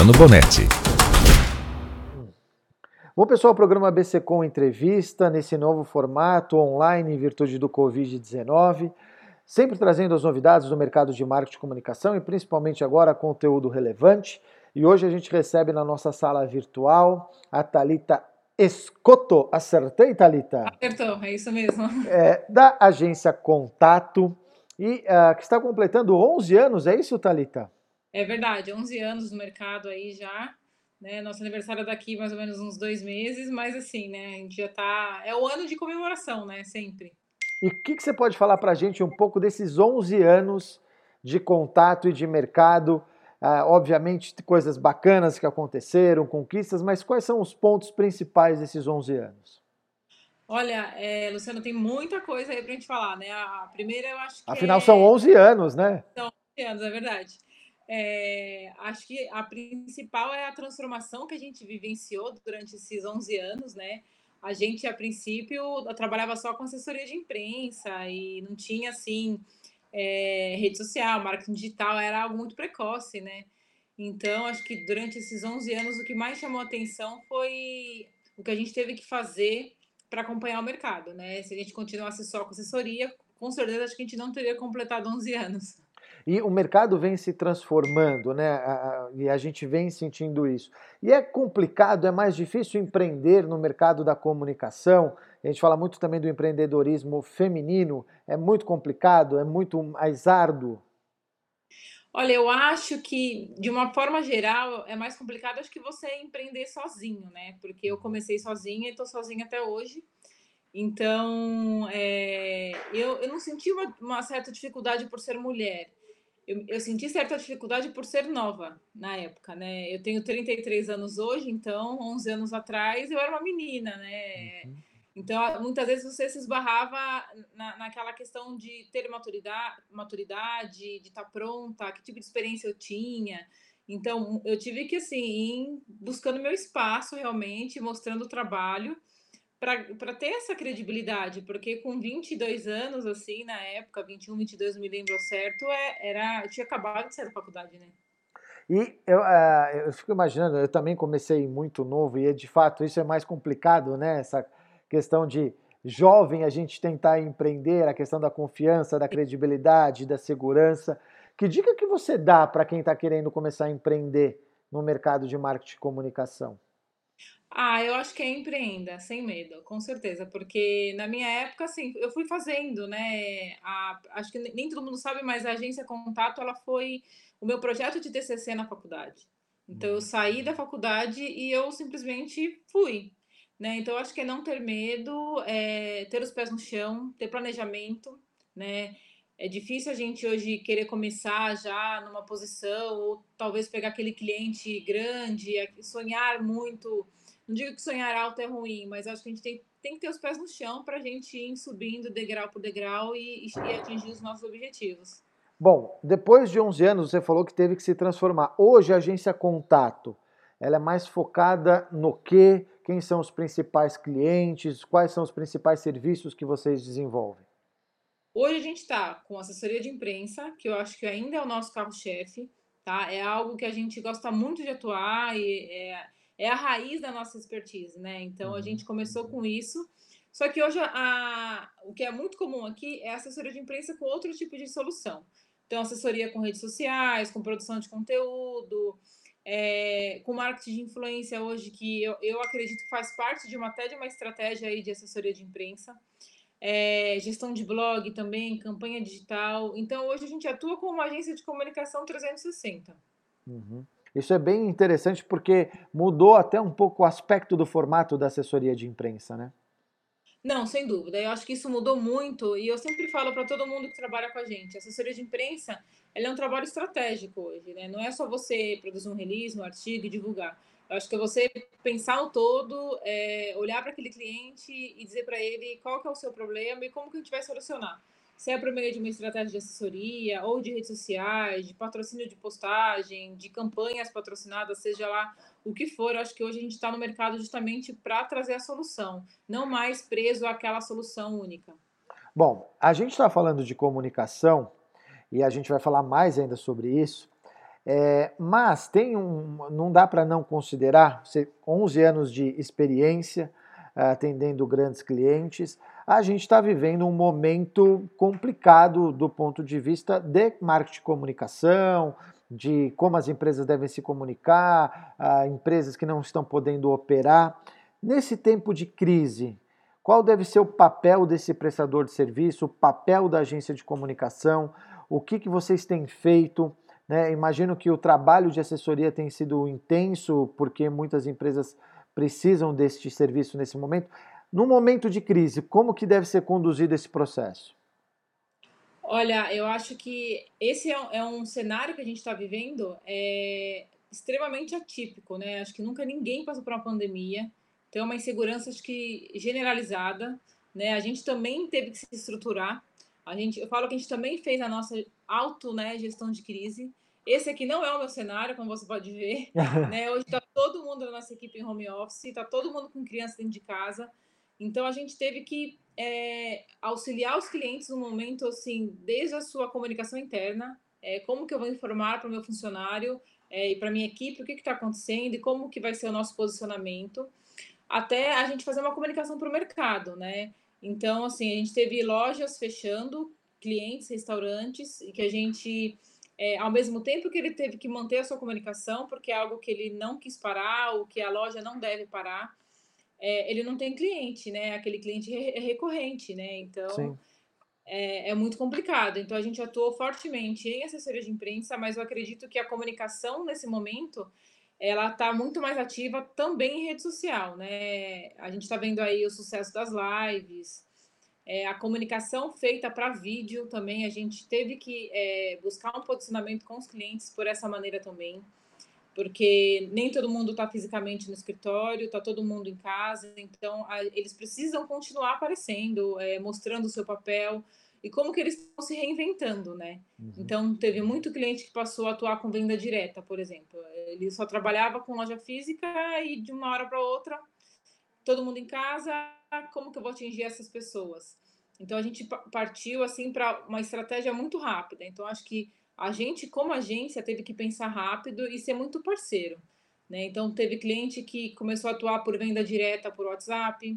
Luciano Bonetti. Bom, pessoal, o programa ABC Com Entrevista, nesse novo formato online em virtude do Covid-19, sempre trazendo as novidades do mercado de marketing e comunicação e principalmente agora conteúdo relevante. E hoje a gente recebe na nossa sala virtual a Talita Escoto. Acertei, Talita? Acertou, é isso mesmo. É, da agência Contato e uh, que está completando 11 anos, é isso, Talita? É verdade, 11 anos no mercado aí já. Né? Nosso aniversário é daqui mais ou menos uns dois meses, mas assim, né? A gente já tá. É o ano de comemoração, né? Sempre. E o que, que você pode falar para a gente um pouco desses 11 anos de contato e de mercado? Uh, obviamente, coisas bacanas que aconteceram, conquistas, mas quais são os pontos principais desses 11 anos? Olha, é, Luciano, tem muita coisa aí pra gente falar, né? A primeira eu acho que. Afinal, é... são 11 anos, né? São 11 anos, é verdade. É, acho que a principal é a transformação que a gente vivenciou durante esses 11 anos, né? A gente, a princípio, trabalhava só com assessoria de imprensa e não tinha, assim, é, rede social, marketing digital, era algo muito precoce, né? Então, acho que durante esses 11 anos, o que mais chamou atenção foi o que a gente teve que fazer para acompanhar o mercado, né? Se a gente continuasse só com assessoria, com certeza acho que a gente não teria completado 11 anos. E o mercado vem se transformando, né? E a gente vem sentindo isso. E é complicado, é mais difícil empreender no mercado da comunicação. A gente fala muito também do empreendedorismo feminino. É muito complicado, é muito mais árduo. Olha, eu acho que, de uma forma geral, é mais complicado acho que você empreender sozinho, né? Porque eu comecei sozinha e estou sozinha até hoje. Então, é, eu, eu não senti uma, uma, certa dificuldade por ser mulher. Eu, eu, senti certa dificuldade por ser nova na época, né? Eu tenho 33 anos hoje, então, 11 anos atrás, eu era uma menina, né? Uhum. Então, muitas vezes você se esbarrava na, naquela questão de ter maturidade, maturidade de estar tá pronta, que tipo de experiência eu tinha. Então, eu tive que, assim, ir buscando meu espaço realmente, mostrando o trabalho, para ter essa credibilidade, porque com 22 anos, assim, na época, 21, 22, não me lembro certo, é, era, eu tinha acabado de sair da faculdade, né? E eu, uh, eu fico imaginando, eu também comecei muito novo, e de fato isso é mais complicado, né? Essa questão de jovem a gente tentar empreender, a questão da confiança, da credibilidade, da segurança. Que dica que você dá para quem está querendo começar a empreender no mercado de marketing e comunicação? Ah, eu acho que é empreenda, sem medo, com certeza, porque na minha época, assim, eu fui fazendo, né? A, acho que nem todo mundo sabe, mas a agência Contato, ela foi o meu projeto de TCC na faculdade. Então, eu saí da faculdade e eu simplesmente fui. Né? Então, eu acho que é não ter medo, é ter os pés no chão, ter planejamento, né? É difícil a gente hoje querer começar já numa posição, ou talvez pegar aquele cliente grande, sonhar muito. Não digo que sonhar alto é ruim, mas acho que a gente tem, tem que ter os pés no chão para a gente ir subindo degrau por degrau e, e atingir os nossos objetivos. Bom, depois de 11 anos, você falou que teve que se transformar. Hoje, a agência Contato, ela é mais focada no quê? Quem são os principais clientes? Quais são os principais serviços que vocês desenvolvem? Hoje a gente está com assessoria de imprensa, que eu acho que ainda é o nosso carro-chefe, tá? É algo que a gente gosta muito de atuar e é, é a raiz da nossa expertise, né? Então a gente começou com isso. Só que hoje a, o que é muito comum aqui é assessoria de imprensa com outro tipo de solução. Então, assessoria com redes sociais, com produção de conteúdo, é, com marketing de influência hoje, que eu, eu acredito que faz parte de uma, até de uma estratégia aí de assessoria de imprensa, é, gestão de blog também, campanha digital. Então, hoje a gente atua como uma agência de comunicação 360. Uhum. Isso é bem interessante porque mudou até um pouco o aspecto do formato da assessoria de imprensa, né? Não, sem dúvida. Eu acho que isso mudou muito e eu sempre falo para todo mundo que trabalha com a gente, a assessoria de imprensa, ela é um trabalho estratégico hoje, né? Não é só você produzir um release, um artigo e divulgar. Eu acho que é você pensar o todo, é, olhar para aquele cliente e dizer para ele qual que é o seu problema e como que a gente vai solucionar se é por meio de uma estratégia de assessoria ou de redes sociais, de patrocínio de postagem, de campanhas patrocinadas, seja lá o que for, eu acho que hoje a gente está no mercado justamente para trazer a solução, não mais preso àquela solução única. Bom, a gente está falando de comunicação e a gente vai falar mais ainda sobre isso, É, mas tem um, não dá para não considerar, você, 11 anos de experiência atendendo grandes clientes, a gente está vivendo um momento complicado do ponto de vista de marketing de comunicação, de como as empresas devem se comunicar, empresas que não estão podendo operar. Nesse tempo de crise, qual deve ser o papel desse prestador de serviço, o papel da agência de comunicação, o que, que vocês têm feito? Né? Imagino que o trabalho de assessoria tem sido intenso, porque muitas empresas precisam deste serviço nesse momento. No momento de crise, como que deve ser conduzido esse processo? Olha, eu acho que esse é um, é cenário que a gente está vivendo é extremamente atípico, né? Acho que nunca ninguém passou por uma pandemia, tem uma insegurança acho que generalizada, né? A gente também teve que se estruturar. A gente, eu falo que a gente também fez a nossa auto, né, gestão de crise. Esse aqui não é o meu cenário, como você pode ver. né? Hoje está todo mundo na nossa equipe em home office, está todo mundo com criança dentro de casa. Então a gente teve que é, auxiliar os clientes no momento assim, desde a sua comunicação interna, é, como que eu vou informar para o meu funcionário é, e para minha equipe o que está acontecendo e como que vai ser o nosso posicionamento, até a gente fazer uma comunicação para o mercado, né? Então assim a gente teve lojas fechando, clientes, restaurantes e que a gente é, ao mesmo tempo que ele teve que manter a sua comunicação, porque é algo que ele não quis parar, o que a loja não deve parar, é, ele não tem cliente, né? Aquele cliente é recorrente, né? Então é, é, muito complicado. Então a gente atuou fortemente em assessoria de imprensa, mas eu acredito que a comunicação nesse momento ela está muito mais ativa também em rede social, né? A gente está vendo aí o sucesso das lives, é, a comunicação feita para vídeo também, a gente teve que é, buscar um posicionamento com os clientes por essa maneira também porque nem todo mundo está fisicamente no escritório, está todo mundo em casa, então a, eles precisam continuar aparecendo, é, mostrando o seu papel e como que eles estão se reinventando, né? Uhum. Então teve muito cliente que passou a atuar com venda direta, por exemplo, ele só trabalhava com loja física e de uma hora para outra todo mundo em casa, como que eu vou atingir essas pessoas? Então a gente partiu assim para uma estratégia muito rápida. Então acho que a gente, como agência, teve que pensar rápido e ser muito parceiro. Né? Então, teve cliente que começou a atuar por venda direta por WhatsApp,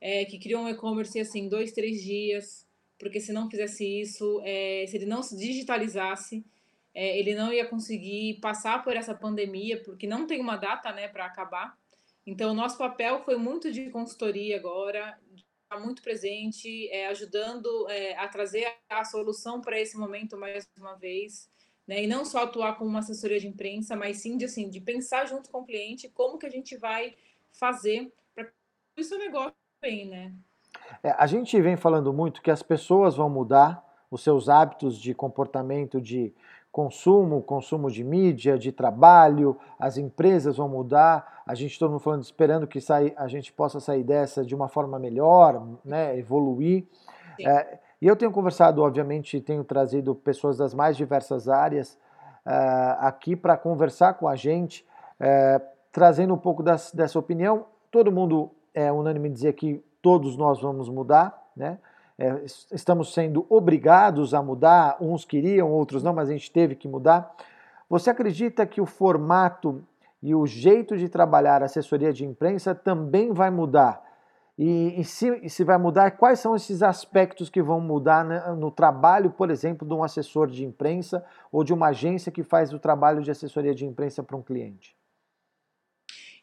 é, que criou um e-commerce assim, dois, três dias, porque se não fizesse isso, é, se ele não se digitalizasse, é, ele não ia conseguir passar por essa pandemia, porque não tem uma data né, para acabar. Então, o nosso papel foi muito de consultoria agora, muito presente, é, ajudando é, a trazer a solução para esse momento mais uma vez, né? E não só atuar como uma assessoria de imprensa, mas sim de, assim, de pensar junto com o cliente como que a gente vai fazer para que isso negócio bem, né? É, a gente vem falando muito que as pessoas vão mudar os seus hábitos de comportamento de consumo, consumo de mídia, de trabalho, as empresas vão mudar, a gente todo mundo falando, esperando que sai, a gente possa sair dessa de uma forma melhor, né, evoluir. É, e eu tenho conversado, obviamente, tenho trazido pessoas das mais diversas áreas uh, aqui para conversar com a gente, uh, trazendo um pouco das, dessa opinião. Todo mundo é unânime dizer que todos nós vamos mudar, né? É, estamos sendo obrigados a mudar, uns queriam, outros não, mas a gente teve que mudar. Você acredita que o formato e o jeito de trabalhar assessoria de imprensa também vai mudar? E, e, se, e se vai mudar, quais são esses aspectos que vão mudar no, no trabalho, por exemplo, de um assessor de imprensa ou de uma agência que faz o trabalho de assessoria de imprensa para um cliente?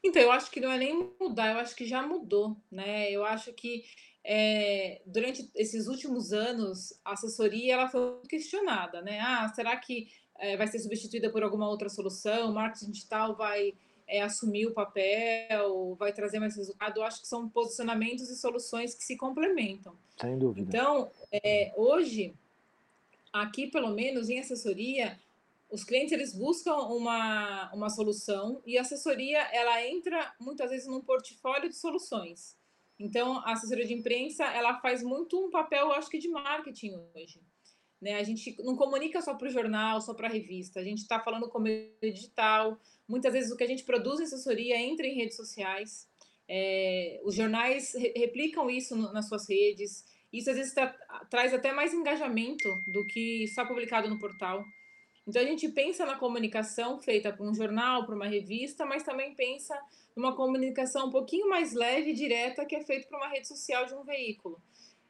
Então, eu acho que não é nem mudar, eu acho que já mudou, né? Eu acho que é, durante esses últimos anos, a assessoria ela foi questionada, né? Ah, será que é, vai ser substituída por alguma outra solução? O marketing digital vai é, assumir o papel, vai trazer mais resultado? Eu acho que são posicionamentos e soluções que se complementam. Sem dúvida. Então, hoje, aqui pelo menos em assessoria, os clientes eles buscam uma, uma solução e a assessoria ela entra muitas vezes num portfólio de soluções. Então, a assessoria de imprensa, ela faz muito um papel, acho que, de marketing hoje. Né? A gente não comunica só para o jornal, só para a revista. A gente está falando com o meio digital. Muitas vezes o que a gente produz em assessoria entra em redes sociais. É, os jornais re replicam isso no, nas suas redes. Isso às vezes tra traz até mais engajamento do que só publicado no portal. Então a gente pensa na comunicação feita para um jornal, para uma revista, mas também pensa numa comunicação um pouquinho mais leve e direta que é feita para uma rede social de um veículo.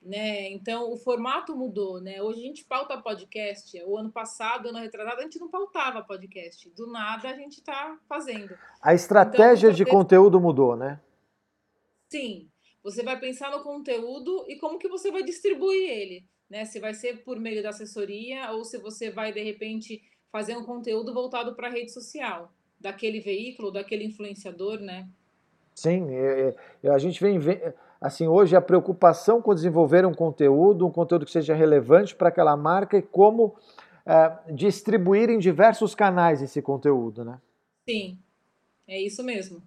Né? Então o formato mudou, né? Hoje a gente pauta podcast. O ano passado, ano retrasado, a gente não pautava podcast. Do nada a gente está fazendo. A estratégia então, de conteúdo mudou, né? Sim. Você vai pensar no conteúdo e como que você vai distribuir ele né? Se vai ser por meio da assessoria ou se você vai, de repente, fazer um conteúdo voltado para a rede social, daquele veículo, daquele influenciador, né? Sim, é, é, a gente vem, vem, assim, hoje a preocupação com desenvolver um conteúdo, um conteúdo que seja relevante para aquela marca e como é, distribuir em diversos canais esse conteúdo, né? Sim, é isso mesmo.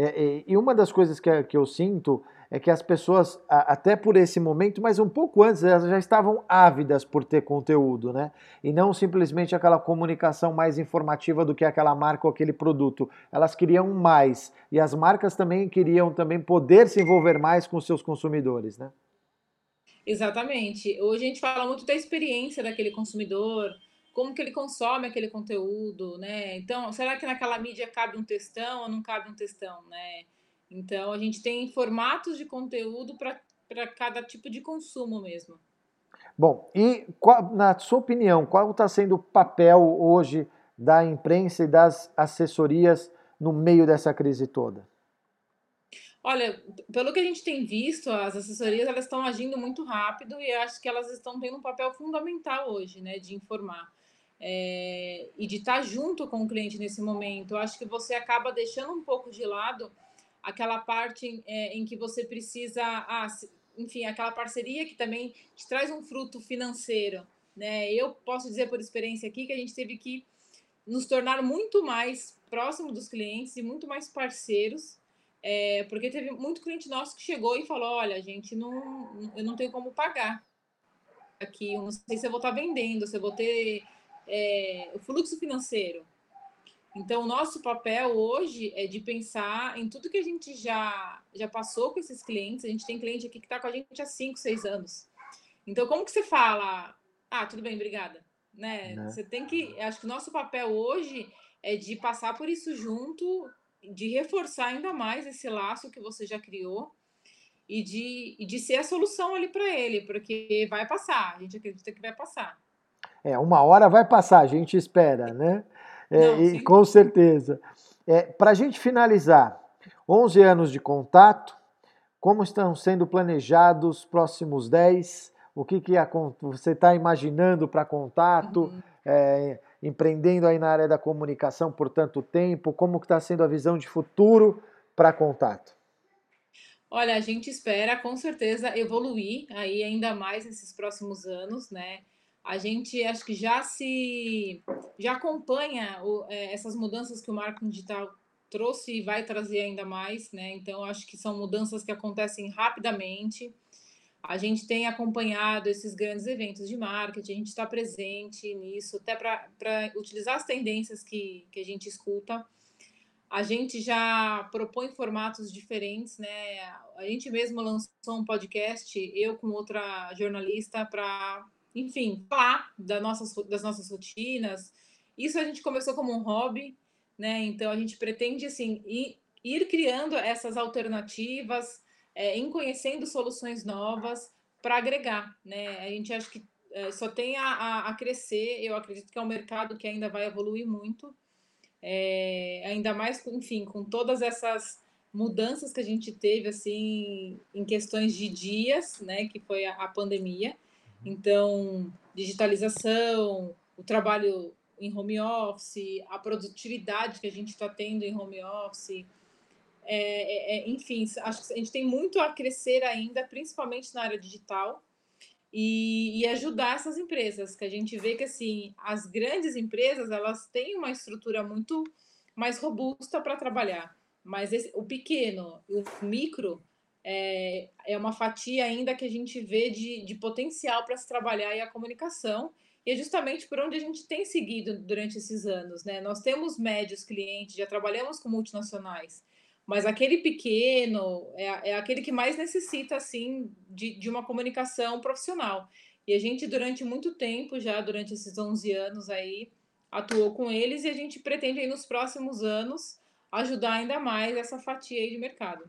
É, e uma das coisas que, que eu sinto é que as pessoas, até por esse momento, mas um pouco antes, elas já estavam ávidas por ter conteúdo, né? E não simplesmente aquela comunicação mais informativa do que aquela marca ou aquele produto. Elas queriam mais. E as marcas também queriam também poder se envolver mais com seus consumidores, né? Exatamente. Hoje a gente fala muito da experiência daquele consumidor, como que ele consome aquele conteúdo, né? Então, será que naquela mídia cabe um textão ou não cabe um textão, né? Então, a gente tem formatos de conteúdo para cada tipo de consumo mesmo. Bom, e qual, na sua opinião, qual está sendo o papel hoje da imprensa e das assessorias no meio dessa crise toda? Olha, pelo que a gente tem visto, as assessorias elas estão agindo muito rápido e acho que elas estão tendo um papel fundamental hoje, né, de informar é, e de estar junto com o cliente nesse momento. Eu acho que você acaba deixando um pouco de lado aquela parte é, em que você precisa, ah, enfim, aquela parceria que também te traz um fruto financeiro, né? Eu posso dizer por experiência aqui que a gente teve que nos tornar muito mais próximo dos clientes e muito mais parceiros, é, porque teve muito cliente nosso que chegou e falou, olha, gente, não, eu não tenho como pagar aqui, eu não sei se eu vou estar vendendo, se eu vou ter é, o fluxo financeiro. Então, o nosso papel hoje é de pensar em tudo que a gente já, já passou com esses clientes. A gente tem cliente aqui que está com a gente há 5, 6 anos. Então, como que você fala? Ah, tudo bem, obrigada. Né? né? Você tem que. Acho que o nosso papel hoje é de passar por isso junto, de reforçar ainda mais esse laço que você já criou e de, e de ser a solução ali para ele, porque vai passar, a gente acredita que vai passar. É, uma hora vai passar, a gente espera, né? É, Não, e, com certeza. É, Para a gente finalizar, 11 anos de contato, como estão sendo planejados os próximos 10? O que, que você está imaginando para contato? Uhum. É, empreendendo aí na área da comunicação por tanto tempo? Como está sendo a visão de futuro para contato? Olha, a gente espera com certeza evoluir aí ainda mais nesses próximos anos, né? A gente acho que já se já acompanha o, é, essas mudanças que o marketing digital trouxe e vai trazer ainda mais, né? Então acho que são mudanças que acontecem rapidamente. A gente tem acompanhado esses grandes eventos de marketing, a gente está presente nisso, até para utilizar as tendências que, que a gente escuta. A gente já propõe formatos diferentes, né? A gente mesmo lançou um podcast, eu com outra jornalista, para enfim, falar das nossas, das nossas rotinas. Isso a gente começou como um hobby, né? Então a gente pretende assim ir, ir criando essas alternativas, é, em conhecendo soluções novas para agregar, né? A gente acha que é, só tem a, a, a, crescer. Eu acredito que é um mercado que ainda vai evoluir muito, é, ainda mais, enfim, com todas essas mudanças que a gente teve assim em questões de dias, né? Que foi a, a pandemia. Então, digitalização, o trabalho em home office, a produtividade que a gente está tendo em home office, é, é, é, enfim, acho que a gente tem muito a crescer ainda, principalmente na área digital, e, e, ajudar essas empresas, que a gente vê que assim as grandes empresas elas têm uma estrutura muito mais robusta para trabalhar, mas esse, o pequeno, o micro, é, é uma fatia ainda que a gente vê de, de potencial para se trabalhar e a comunicação. E é justamente por onde a gente tem seguido durante esses anos. Né? Nós temos médios clientes, já trabalhamos com multinacionais, mas aquele pequeno é, é aquele que mais necessita assim de, de uma comunicação profissional. E a gente, durante muito tempo, já durante esses 11 anos aí, atuou com eles e a gente pretende aí nos próximos anos ajudar ainda mais essa fatia aí de mercado.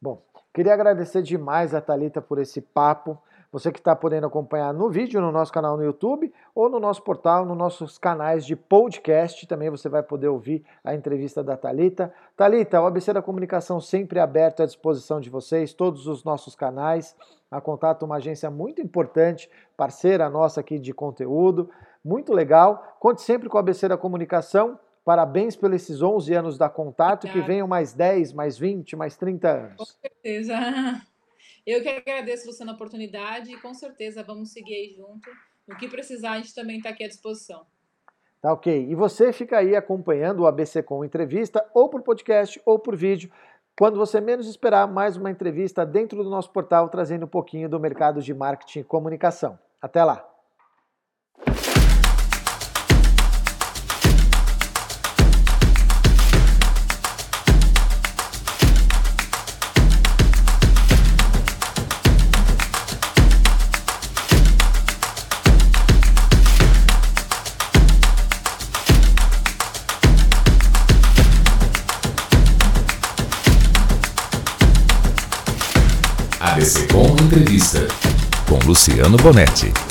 Bom, queria agradecer demais a Talita por esse papo. Você que está podendo acompanhar no vídeo, no nosso canal no YouTube ou no nosso portal, nos nossos canais de podcast, também você vai poder ouvir a entrevista da Talita. Talita, o ABC da Comunicação sempre aberto à disposição de vocês, todos os nossos canais. A Contato, uma agência muito importante, parceira nossa aqui de conteúdo, muito legal. Conte sempre com o ABC da Comunicação. Parabéns pelos esses 11 anos da Contato, Obrigada. que venham mais 10, mais 20, mais 30 anos. Com certeza. Eu que agradeço você na oportunidade e com certeza vamos seguir aí junto. O que precisar, a gente também está aqui à disposição. Tá ok. E você fica aí acompanhando o ABC com entrevista, ou por podcast, ou por vídeo. Quando você menos esperar, mais uma entrevista dentro do nosso portal, trazendo um pouquinho do mercado de marketing e comunicação. Até lá! Luciano Bonetti.